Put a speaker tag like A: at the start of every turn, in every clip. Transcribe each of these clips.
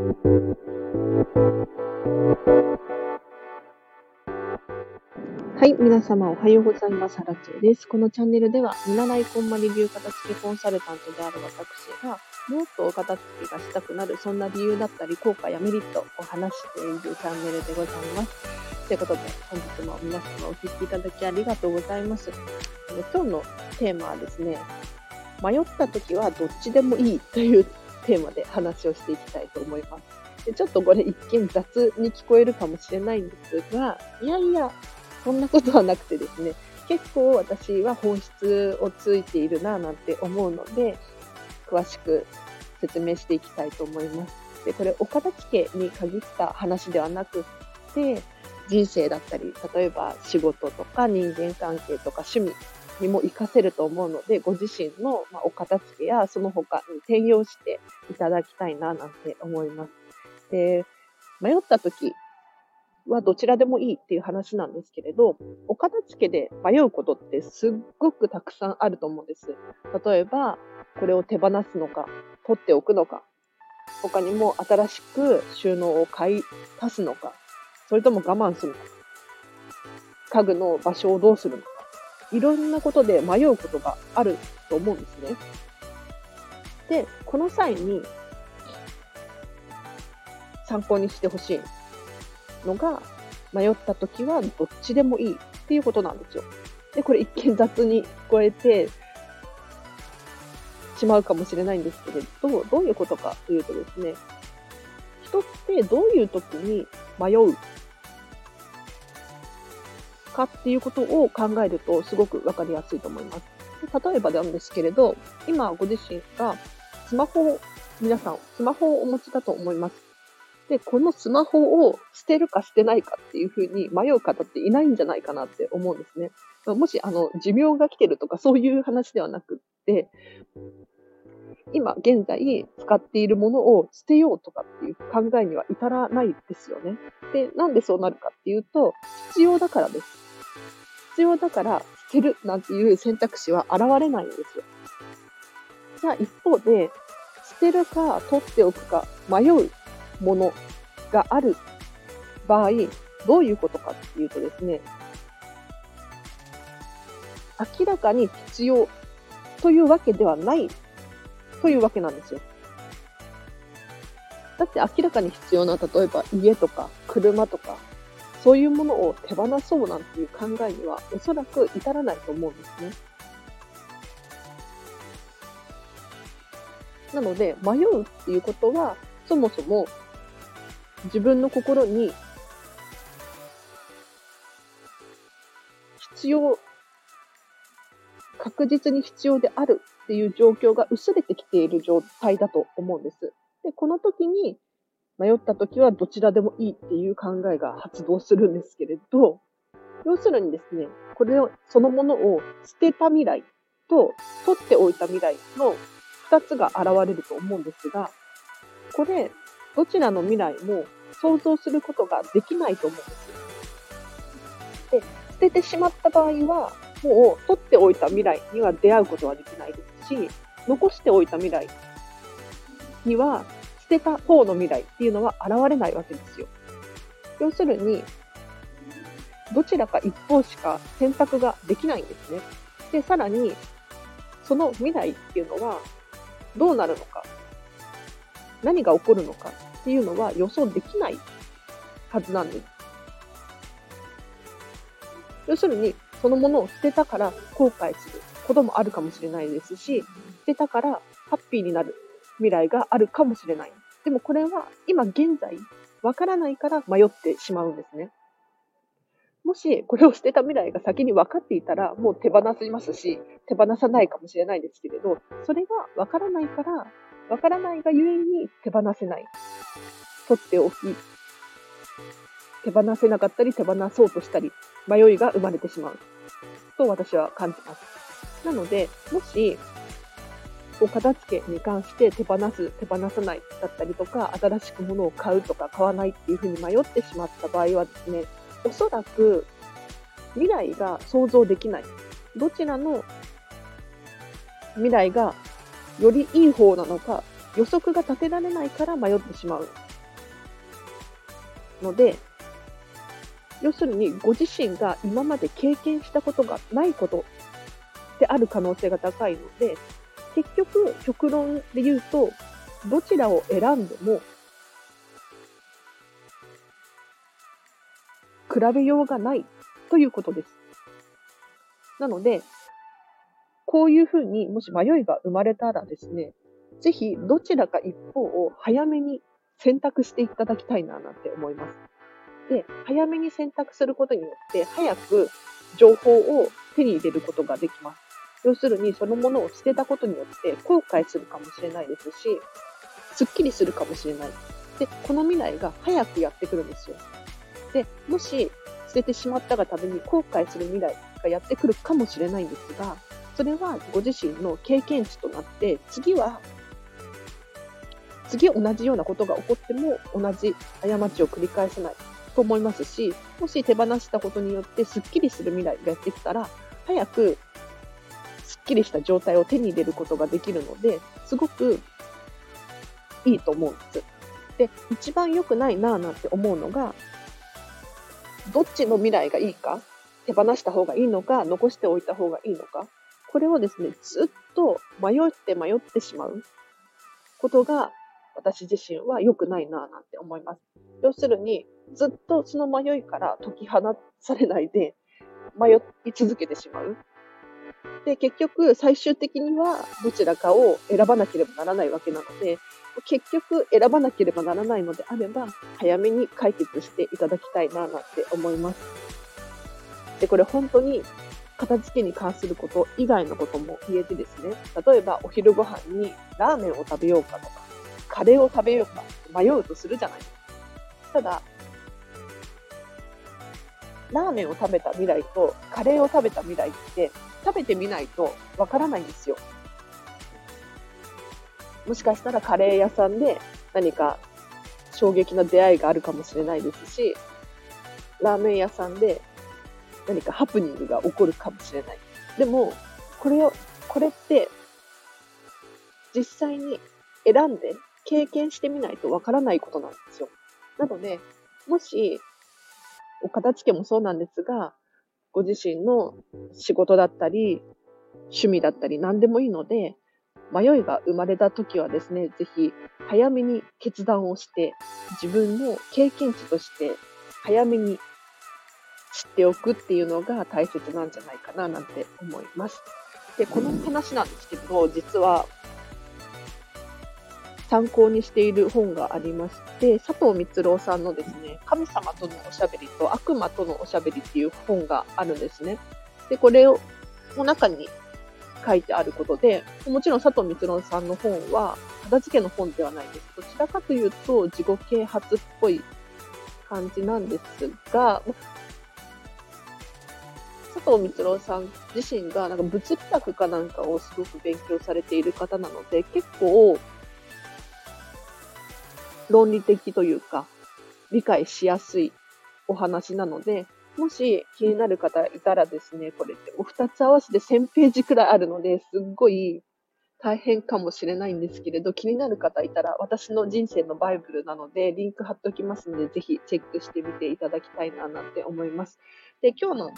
A: はい、皆様おはようございます。ハラチェです。このチャンネルでは、見習いこんまり流片付けコンサルタントである私が、もっとお片付けがしたくなる、そんな理由だったり、効果やメリットを話しているチャンネルでございます。ということで、本日も皆様お聴きいただきありがとうございます。今日のテーマはですね、迷った時はどっちでもいいというテーマで話をしていきたいと思います。でちょっとこれ一見雑に聞こえるかもしれないんですが、いやいや、そんなことはなくてですね、結構私は本質をついているなぁなんて思うので、詳しく説明していきたいと思います。で、これ、お片付けに限った話ではなくて、人生だったり、例えば仕事とか人間関係とか趣味にも活かせると思うので、ご自身のお片付けやその他に転用していただきたいななんて思います。で、迷った時はどちらでもいいっていう話なんですけれど、お片付けで迷うことってすっごくたくさんあると思うんです。例えば、これを手放すのか、取っておくのか、他にも新しく収納を買い足すのか、それとも我慢するのか、家具の場所をどうするのか、いろんなことで迷うことがあると思うんですね。で、この際に参考にしてほしいのが、迷った時はどっちでもいいっていうことなんですよ。で、これ一見雑に聞こえてしまうかもしれないんですけれど、どういうことかというとですね、人ってどういう時に迷うかっていうことを考えるとすごくわかりやすいと思います。例えばなんですけれど、今ご自身がスマホを、皆さんスマホをお持ちだと思います。で、このスマホを捨てるか捨てないかっていうふうに迷う方っていないんじゃないかなって思うんですね。もし、あの、寿命が来てるとかそういう話ではなくって、今現在使っているものを捨てようとかっていう考えには至らないですよね。で、なんでそうなるかっていうと、必要だからです。必要だから捨てるなんていう選択肢は現れないんですよ。じゃあ一方で、捨てるか取っておくか迷うものがある場合、どういうことかっていうとですね、明らかに必要というわけではないというわけなんですよ。だって明らかに必要な、例えば家とか車とか、そういうものを手放そうなんていう考えにはおそらく至らないと思うんですね。なので、迷うっていうことは、そもそも自分の心に必要、確実に必要であるっていう状況が薄れてきている状態だと思うんです。で、この時に迷った時はどちらでもいいっていう考えが発動するんですけれど、要するにですね、これを、そのものを捨てた未来と取っておいた未来の二つが現れると思うんですが、これ、どちらの未来も想像することができないと思うんです。で、捨ててしまった場合は、もう取っておいた未来には出会うことはできないですし、残しておいた未来にはてた方の未来っていうのは現れないわけですよ。要するに、どちらか一方しか選択ができないんですね。で、さらに、その未来っていうのはどうなるのか、何が起こるのかっていうのは予想できないはずなんです。要するに、そのものを捨てたから後悔することもあるかもしれないですし、捨てたからハッピーになる未来があるかもしれない。でもこれは今現在わからないから迷ってしまうんですね。もしこれを捨てた未来が先に分かっていたらもう手放しますし、手放さないかもしれないですけれど、それがわからないからわからないがゆえに手放せない。取っておき、手放せなかったり手放そうとしたり、迷いが生まれてしまう。と私は感じます。なので、もし、お片付けに関して手放す、手放さないだったりとか、新しく物を買うとか買わないっていうふうに迷ってしまった場合はですね、おそらく未来が想像できない。どちらの未来がよりいい方なのか、予測が立てられないから迷ってしまうので、要するにご自身が今まで経験したことがないことである可能性が高いので、結局、極論で言うと、どちらを選んでも、比べようがないということです。なので、こういうふうにもし迷いが生まれたらですね、ぜひどちらか一方を早めに選択していただきたいななんて思います。で、早めに選択することによって、早く情報を手に入れることができます。要するに、そのものを捨てたことによって後悔するかもしれないですし、すっきりするかもしれない。で、この未来が早くやってくるんですよ。で、もし捨ててしまったがために後悔する未来がやってくるかもしれないんですが、それはご自身の経験値となって、次は次同じようなことが起こっても同じ過ちを繰り返せないと思いますし、もし手放したことによってスッキリする未来がやってきたら、早くスッキリした状態を手に入れることができるので、すごくいいと思うんです。で、一番良くないなぁなんて思うのが、どっちの未来がいいか、手放した方がいいのか、残しておいた方がいいのか、これをですね、ずっと迷って迷ってしまうことが私自身は良くないなぁなんて思います。要するに、ずっとその迷いから解き放されないで迷い続けてしまう。で、結局最終的にはどちらかを選ばなければならないわけなので、結局選ばなければならないのであれば、早めに解決していただきたいななんて思います。で、これ本当に片付けに関すること以外のことも言えてですね、例えばお昼ご飯にラーメンを食べようかとか、カレーを食べようか迷うとするじゃないですか。ただ、ラーメンを食べた未来とカレーを食べた未来って食べてみないとわからないんですよ。もしかしたらカレー屋さんで何か衝撃な出会いがあるかもしれないですし、ラーメン屋さんで何かハプニングが起こるかもしれない。でも、これを、これって実際に選んで経験してみないとわからないことなんですよ。なので、もしお片付けもそうなんですが、ご自身の仕事だったり、趣味だったり何でもいいので、迷いが生まれた時はですね、ぜひ早めに決断をして、自分の経験値として早めに知っておくっていうのが大切なんじゃないかななんて思います。で、この話なんですけど、実は参考にしている本がありまして、佐藤光郎さんのですね、神様とのおしゃべりと悪魔とのおしゃべりっていう本があるんですね。で、これを、の中に書いてあることで、もちろん佐藤光郎さんの本は、片付けの本ではないです。どちらかというと、自己啓発っぽい感じなんですが、佐藤光郎さん自身がなんか物理学かなんかをすごく勉強されている方なので、結構論理的というか、理解しやすいお話なので、もし気になる方いたらですね、これってお二つ合わせて1000ページくらいあるので、すっごい大変かもしれないんですけれど、気になる方いたら私の人生のバイブルなので、リンク貼っておきますので、ぜひチェックしてみていただきたいななんて思います。で、今日の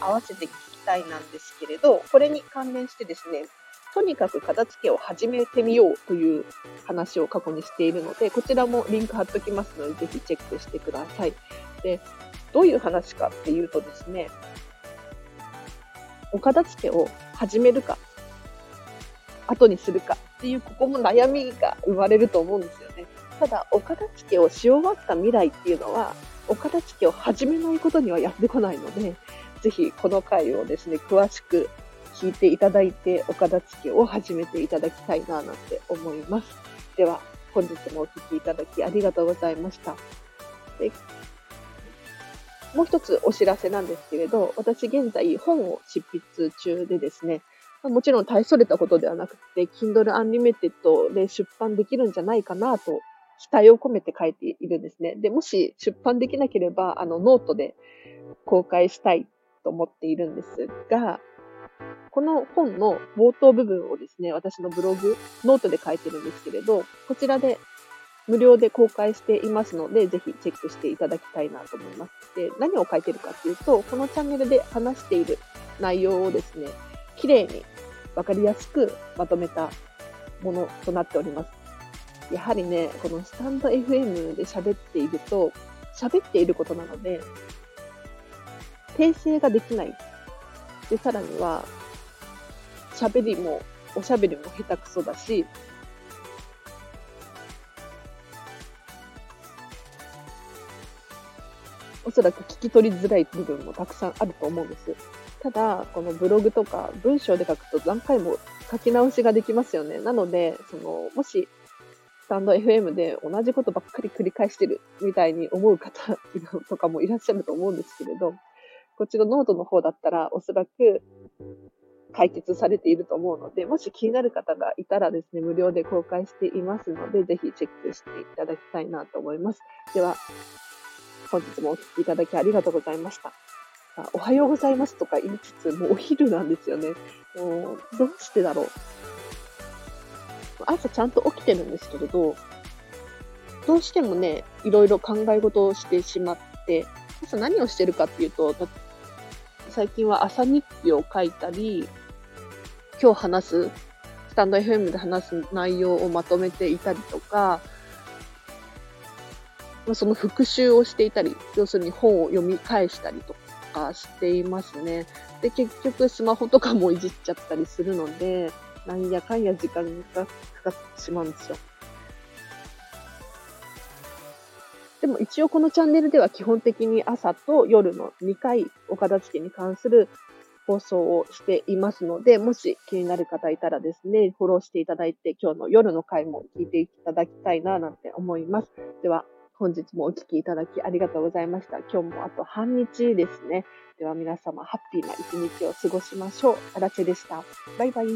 A: 合わせて聞きたいなんですけれど、これに関連してですね、とにかく片付けを始めてみようという話を過去にしているので、こちらもリンク貼っておきますので、ぜひチェックしてください。で、どういう話かっていうとですね、お片付けを始めるか、後にするかっていう、ここも悩みが生まれると思うんですよね。ただ、お片付けをし終わった未来っていうのは、お片付けを始めないことにはやってこないので、ぜひこの回をですね、詳しく聞いていただいて、お片付けを始めていただきたいな、なんて思います。では、本日もお聴きいただきありがとうございました。でもう一つお知らせなんですけれど、私現在本を執筆中でですね、もちろん大それたことではなくて、Kindle Unlimited で出版できるんじゃないかなと期待を込めて書いているんですね。で、もし出版できなければ、あの、ノートで公開したいと思っているんですが、この本の冒頭部分をですね、私のブログ、ノートで書いてるんですけれど、こちらで無料で公開していますので、ぜひチェックしていただきたいなと思います。で、何を書いてるかっていうと、このチャンネルで話している内容をですね、綺麗にわかりやすくまとめたものとなっております。やはりね、このスタンド FM で喋っていると、喋っていることなので、訂正ができない。で、さらには、喋りも、おしゃべりも下手くそだし、おそらく聞き取りづらい部分もたくさんあると思うんです。ただ、このブログとか文章で書くと何回も書き直しができますよね。なので、その、もし、スタンド FM で同じことばっかり繰り返してるみたいに思う方とかもいらっしゃると思うんですけれど、こっちのノートの方だったらおそらく解決されていると思うので、もし気になる方がいたらですね、無料で公開していますので、ぜひチェックしていただきたいなと思います。では、本日もお聴きいただきありがとうございました。おはようございますとか言いつつ、もうお昼なんですよね。もうどうしてだろう。朝ちゃんと起きてるんですけれど、どうしてもね、いろいろ考え事をしてしまって、朝何をしてるかっていうと、最近は朝日記を書いたり、今日話す、スタンド FM で話す内容をまとめていたりとか、その復習をしていたり、要するに本を読み返したりとかしていますね。で、結局スマホとかもいじっちゃったりするので、なんやかんや時間がかかってしまうんですよ。も一応このチャンネルでは基本的に朝と夜の2回お片付けに関する放送をしていますので、もし気になる方いたらですね、フォローしていただいて今日の夜の回も聞いていただきたいななんて思います。では、本日もお聴きいただきありがとうございました。今日もあと半日ですね。では皆様、ハッピーな一日を過ごしましょう。あらちでした。バイバイ。